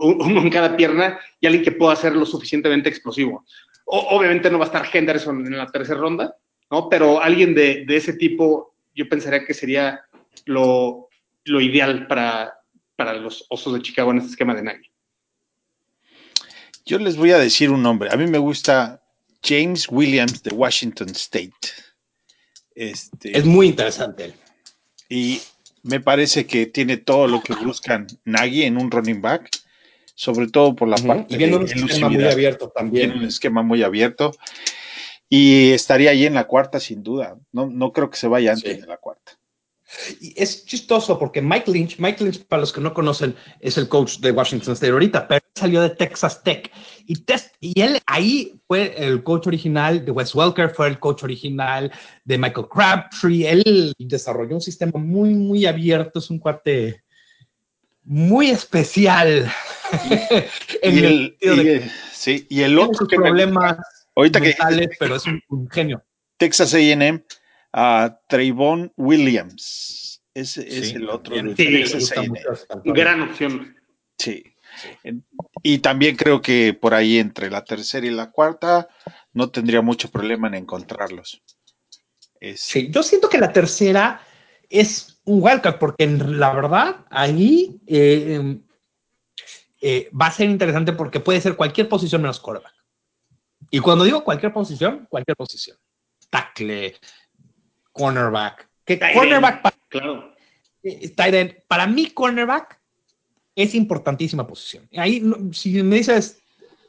uno en cada pierna y alguien que pueda ser lo suficientemente explosivo. obviamente no va a estar Henderson en la tercera ronda, ¿no? Pero alguien de, de ese tipo yo pensaría que sería lo, lo ideal para, para, los Osos de Chicago en este esquema de Nagy. Yo les voy a decir un nombre. A mí me gusta James Williams de Washington State. Este, es muy interesante. Y me parece que tiene todo lo que buscan Nagy en un running back sobre todo por la parte y viendo un esquema muy abierto también. un esquema muy abierto. Y estaría ahí en la cuarta, sin duda. No, no creo que se vaya antes de la cuarta. Y es chistoso porque Mike Lynch, Mike Lynch, para los que no conocen, es el coach de Washington State ahorita, pero salió de Texas Tech. Y, test, y él ahí fue el coach original de Wes Welker, fue el coach original de Michael Crabtree. Él desarrolló un sistema muy, muy abierto. Es un cuate muy especial. y, el, sí, y el otro que problemas ahorita que pero es un, genio. Texas A&M a Trayvon Williams. Ese es el otro de Texas Gran opción. Sí. Y también creo que por ahí entre la tercera y la cuarta no tendría mucho problema en encontrarlos. Sí, yo siento que la tercera es un wildcard, porque la verdad ahí eh, eh, va a ser interesante porque puede ser cualquier posición menos quarterback. Y cuando digo cualquier posición, cualquier posición. Tackle, cornerback. Que cornerback para, claro. Eh, para mí, cornerback es importantísima posición. Ahí, si me dices,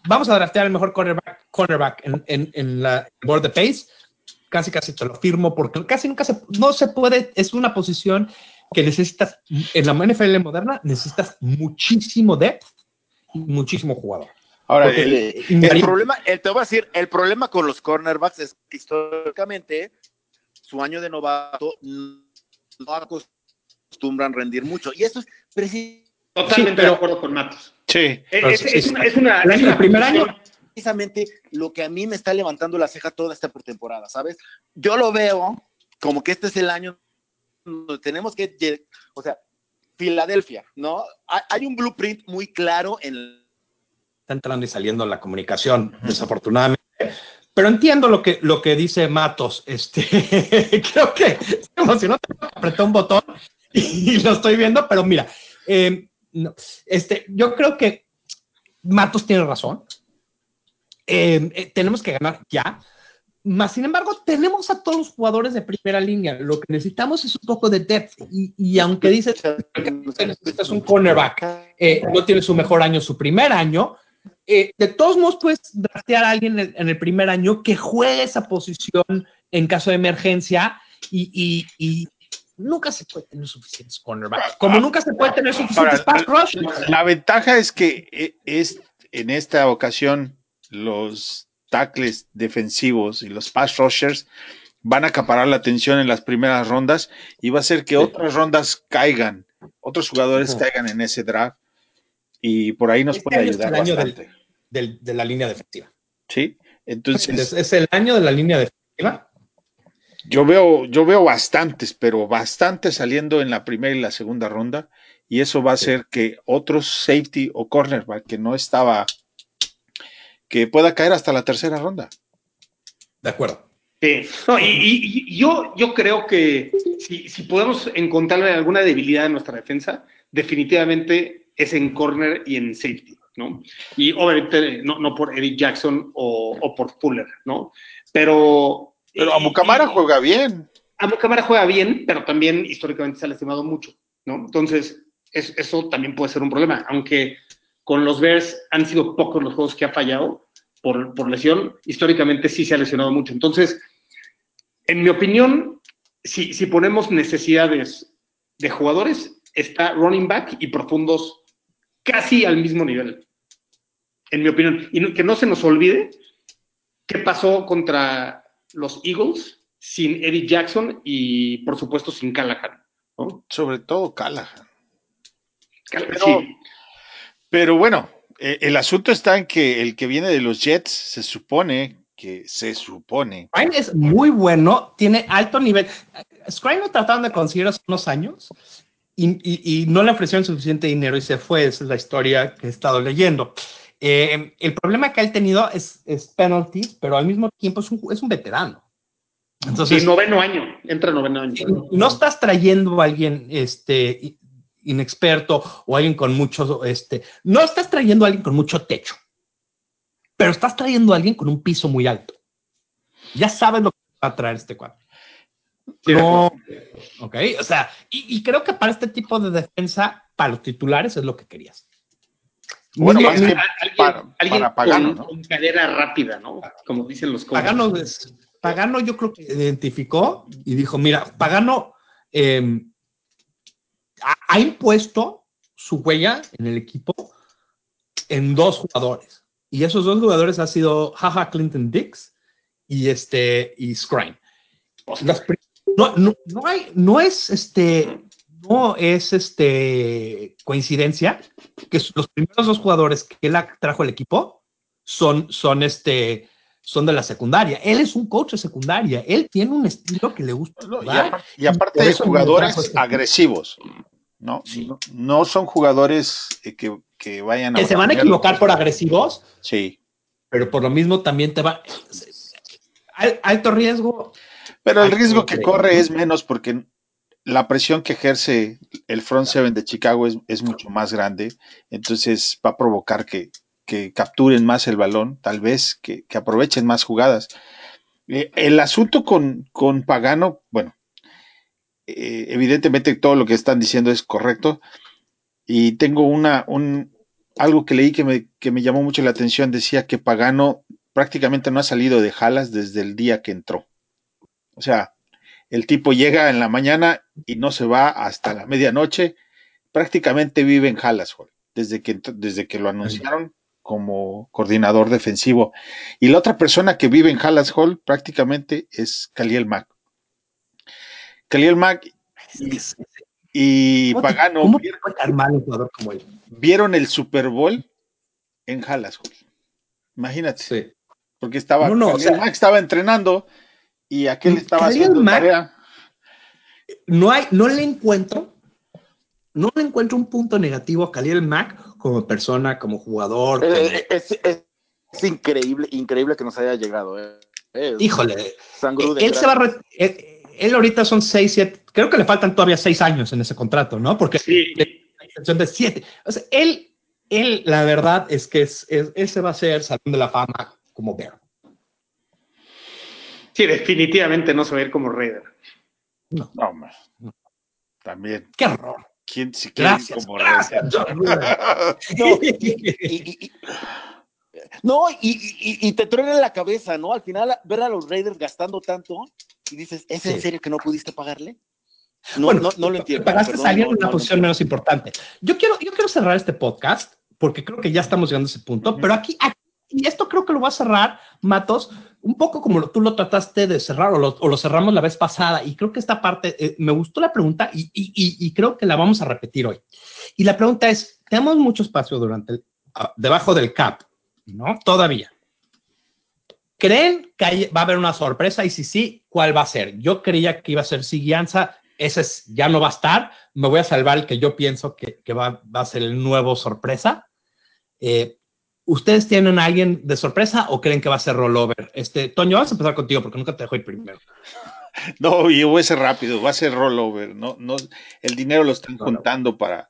vamos a draftear el mejor cornerback, cornerback en, en, en la board de pace, casi casi te lo firmo porque casi nunca se, no se puede, es una posición que necesitas, en la NFL moderna necesitas muchísimo depth y muchísimo jugador. Ahora, el, problema, el, te voy a decir, el problema con los cornerbacks es que históricamente su año de novato no acostumbran rendir mucho. Y eso es precisamente. Totalmente de acuerdo con Matos. Sí. Es, una, es una, el primer año precisamente lo que a mí me está levantando la ceja toda esta pretemporada, ¿sabes? Yo lo veo como que este es el año donde tenemos que, o sea, Filadelfia, ¿no? Hay un blueprint muy claro en... Está entrando y saliendo la comunicación, desafortunadamente. Pero entiendo lo que, lo que dice Matos. Este, creo que se emocionó, apretó un botón y, lo estoy viendo, pero mira, eh, este, yo creo que Matos tiene razón. Em, eh, tenemos que ganar ya. Más sin embargo, tenemos a todos los jugadores de primera línea. Lo que necesitamos es un poco de depth. Y, aunque dices que necesitas un cornerback, eh, no tiene su mejor año, su primer año, eh, de todos modos puedes draftear a alguien en, el primer año que juegue esa posición en caso de emergencia y, y, nunca se puede tener suficientes cornerbacks. Como nunca se puede tener suficientes pass rush. La ventaja es que es en esta ocasión los tackles defensivos y los pass rushers van a acaparar la atención en las primeras rondas y va a hacer que otras rondas caigan, otros jugadores caigan en ese draft y por ahí nos este puede ayudar es el Año de la línea defensiva. Sí, entonces es, el año de la línea defensiva. Yo veo, yo veo bastantes, pero bastantes saliendo en la primera y la segunda ronda y eso va a hacer que otros safety o cornerback que no estaba que pueda caer hasta la tercera ronda. De acuerdo. Sí. y, yo, yo creo que si, si podemos encontrarle alguna debilidad en nuestra defensa, definitivamente es en corner y en safety, ¿no? Y obviamente no, no por Eric Jackson o, o, por Fuller, ¿no? Pero... Pero Amukamara juega bien. Amukamara juega bien, pero también históricamente se ha lastimado mucho, ¿no? Entonces, eso también puede ser un problema, aunque con los Bears han sido pocos los juegos que ha fallado por, por lesión, históricamente sí se ha lesionado mucho. Entonces, en mi opinión, si, si ponemos necesidades de jugadores, está running back y profundos casi al mismo nivel, en mi opinión. Y no- que no se nos olvide qué pasó contra los Eagles sin Eddie Jackson y, por supuesto, sin Callahan. ¿no? Sobre todo Callahan. Call- Pero- sí. Pero bueno, eh, el asunto está en que el que viene de los Jets se supone que se supone. Es muy bueno, tiene alto nivel. Scrine lo trataron de conseguir hace unos años y, y- y no le ofrecieron suficiente dinero y se fue. Esa es la historia que he estado leyendo. Eh, el problema que ha tenido es, es penalties, pero al mismo tiempo es un, es un veterano. Entonces, Sí, noveno año, entra noveno año. no estás trayendo a alguien este, inexperto o alguien con mucho, este, no estás trayendo a alguien con mucho techo, pero estás trayendo a alguien con un piso muy alto. Ya sabes lo que va a traer este cuadro. No, ok, o sea, y, y creo que para este tipo de defensa, para los titulares es lo que querías. Bueno, que para- alguien para Pagano, con, ¿no? con cadera rápida, ¿no? Como dicen los coaches. Pagano, es- Pagano yo creo que identificó y dijo, mira, Pagano eh, ha, ha impuesto su huella en el equipo en dos jugadores. Y esos dos jugadores han sido Jaja Clinton Dix y este y Scrine. Los pri- no, no, no hay, no es este, no es este coincidencia que los primeros dos jugadores que él trajo al equipo son, son este, son de la secundaria. Él es un coach de secundaria. Él tiene un estilo que le gusta. Y, jugar. aparte, y aparte de jugadores este- agresivos, ¿no? No, no son jugadores eh, que, que vayan a. que se van a equivocar por agresivos, Sí. pero por lo mismo también te va. Al- Alto riesgo. Pero el riesgo que corre es menos porque la presión que ejerce el front seven de Chicago es, es mucho más grande, entonces va a provocar que, que capturen más el balón, tal vez que, que aprovechen más jugadas. Eh, el asunto con, con Pagano, bueno, eh, evidentemente todo lo que están diciendo es correcto y tengo una, un, algo que leí que me, que me llamó mucho la atención, decía que Pagano prácticamente no ha salido de Jalas desde el día que entró. O sea, el tipo llega en la mañana y no se va hasta la medianoche. Prácticamente vive en Jalas, Jorge, desde que, desde que lo anunciaron como coordinador defensivo. Y la otra persona que vive en Hallas Hall prácticamente es Khalil Mack. Khalil Mack y ¿Cómo te- Pagano ¿Cómo te vieron, mal un jugador como él? vieron el Super Bowl en Hallas Hall. Imagínate, Sí. porque estaba No, no, o Khalil sea- Mack estaba entrenando y aquel estaba Khalil haciendo Mack- tarea. No hay, no le encuentro, no le encuentro un punto negativo a Khalil Mack como persona, como jugador. como- Eh, es, es- es increíble, increíble que nos haya llegado. eh. Eh, Híjole, él se va a re- él, él ahorita son seis, siete, creo que le faltan todavía seis años en ese contrato, ¿no? Porque Sí, la extensión de siete. O sea, él, él, la verdad es que es, es- él se va a hacer Salón de la Fama como Bear. Sí, definitivamente no se va a ir como Raider. No, hombre. También. Qué horror. ¿Quién se quiere ir Gracias, como gracias. No, y, y- y- no, y, y- y te truena en la cabeza, ¿no? Al final, ver a los Raiders gastando tanto y dices, ¿es en serio que no pudiste pagarle? No, Bueno, no, no lo entiendo. Pagaste perdón, salir no- en una no posición menos importante. Yo quiero, yo quiero cerrar este podcast porque creo que ya estamos llegando a ese punto, pero aquí, aquí- y esto creo que lo voy a cerrar, Matos, un poco como tú lo trataste de cerrar o lo, cerramos la vez pasada. Y creo que esta parte eh, me gustó la pregunta y, creo que la vamos a repetir hoy. Y la pregunta es: tenemos mucho espacio durante el, debajo del cap, ¿no? Todavía. ¿Creen que va a haber una sorpresa? Y si sí, ¿cuál va a ser? Yo creía que iba a ser Siguianza, ese es, ya no va a estar. Me voy a salvar el que yo pienso que, que va, va a ser el nuevo sorpresa. Eh, ¿Ustedes tienen a alguien de sorpresa o creen que va a ser rollover? Este, Toño, vamos a empezar contigo porque nunca te dejo ir primero. No, y voy a ser rápido, va a ser rollover. No, no, el dinero lo están Rollover. juntando para,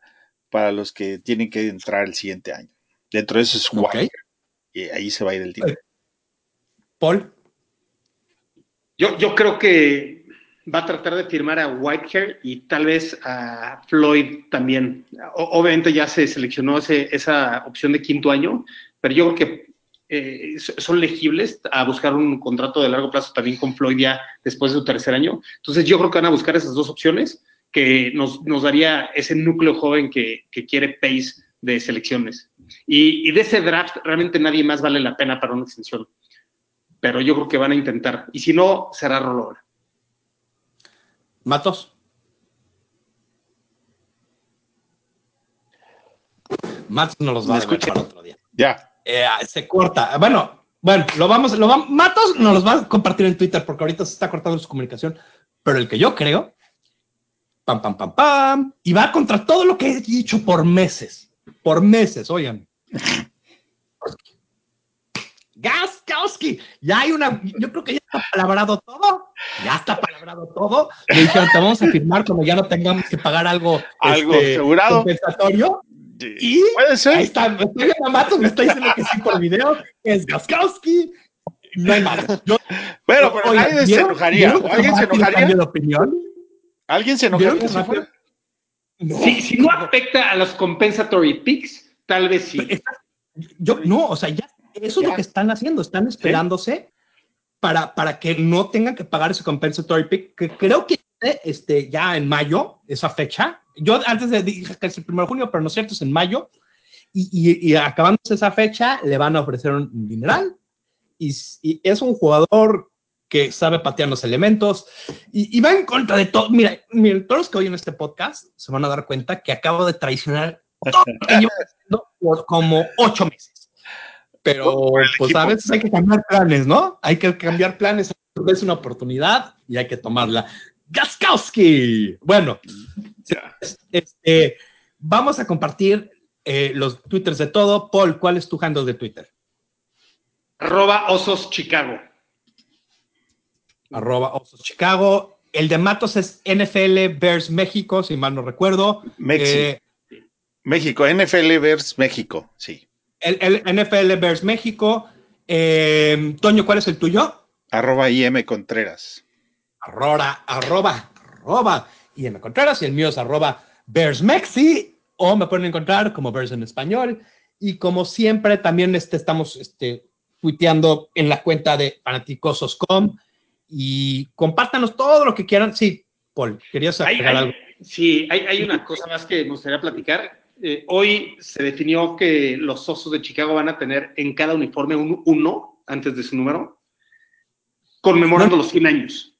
para los que tienen que entrar el siguiente año. Dentro de eso es Ok. White, y ahí se va a ir el dinero. Paul, Yo, yo creo que va a tratar de firmar a Whitehair y tal vez a Floyd también. O- obviamente ya se seleccionó ese- esa opción de quinto año, pero yo creo que eh, son legibles a buscar un contrato de largo plazo también con Floyd ya después de su tercer año. Entonces yo creo que van a buscar esas dos opciones que nos, nos daría ese núcleo joven que, que quiere Pace de selecciones. Y, y, de ese draft realmente nadie más vale la pena para una extensión. Pero yo creo que van a intentar. Y si no, será rollover. Matos. Matos no los va a escuchar otro día. Ya. Eh, se corta. Bueno, bueno, lo vamos, lo vamos, Matos nos los va a compartir en Twitter porque ahorita se está cortando su comunicación. Pero el que yo creo, pam, pam, pam, pam, y va contra todo lo que he dicho por meses. Por meses, oigan. Gaskowski, ya hay una, yo creo que ya está palabrado todo, ya está palabrado todo. Le dijeron, te vamos a firmar cuando ya no tengamos que pagar algo, algo este, asegurado. compensatorio. Y puede ser. Ahí está, me estoy Matos, me está diciendo que sí por video, es Gaskowski. No hay más. Yo, pero, pero oiga, alguien se enojaría. ¿Alguien se enojaría? De opinión? ¿Alguien se enojaría? Si? No, si, si no afecta a los compensatory picks, tal vez sí. Yo, no, o sea, ya eso es lo que están haciendo, están esperándose ¿Sí? para, para que no tengan que pagar ese compensatory pick, que creo que este, ya en mayo, esa fecha, yo antes de dije que es el 1 de junio, pero no es cierto, es en mayo, y, y, y acabándose esa fecha, le van a ofrecer un dineral, y, y, es un jugador que sabe patear los elementos, y, va en contra de todo. Mira, miren, todos los que oyen este podcast se van a dar cuenta que acabo de traicionar todo lo que por como ocho meses pero pues a veces hay que cambiar planes, ¿no? Hay que cambiar planes, es una oportunidad y hay que tomarla. Gaskowski. Bueno, este, vamos a compartir eh, los twitters de todo. Paul, ¿cuál es tu handle de Twitter? Arroba Osos Chicago. Arroba Osos Chicago. El de Matos es NFL Bears México, si mal no recuerdo. Eh, México, NFL Bears México, sí. El, el, NFL Bears México. Eh, Toño, ¿cuál es el tuyo? Arroba IM Contreras. Arroba, arroba, arroba IM Contreras. Y el mío es arroba Bears Mexi. O me pueden encontrar como Bears en español. Y como siempre, también este, estamos este, tuiteando en la cuenta de fanaticosos.com. Y compártanos todo lo que quieran. Sí, Paul, querías agregar hay, algo. Sí, hay, hay una cosa más que me gustaría platicar eh, hoy se definió que los osos de Chicago van a tener en cada uniforme un 1 antes de su número, conmemorando no. los 100 años.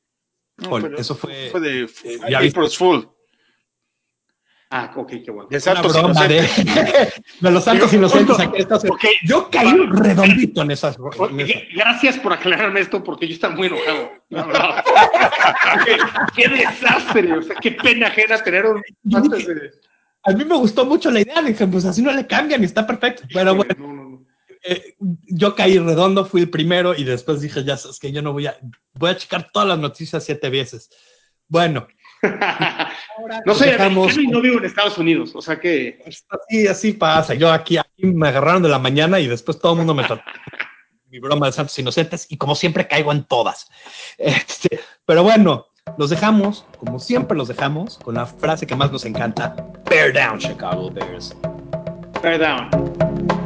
No, eso fue, fue de eh, April's Full. Ah, ok, qué bueno. De Santos Inocentes. De, de, los Santos Inocentes. Aquí estás, okay. Yo caí redondito en esas, en esas. Gracias por aclararme esto porque yo estaba muy enojado. qué, qué, desastre. O sea, qué pena ajena tener un. Antes de a mí me gustó mucho la idea, dije, pues así no le cambian y está perfecto. Pero bueno, no, no, no. Eh, yo caí redondo, fui el primero y después dije, ya sabes que yo no voy a, voy a checar todas las noticias siete veces. Bueno. no sé, dejamos... no vivo en Estados Unidos, o sea que... Así, así pasa. Yo aquí, aquí me agarraron de la mañana y después todo el mundo me trató mi broma de Santos Inocentes y como siempre caigo en todas. Este, pero bueno, los dejamos, como siempre los dejamos, con la frase que más nos encanta: Bear down, Chicago Bears. Bear down.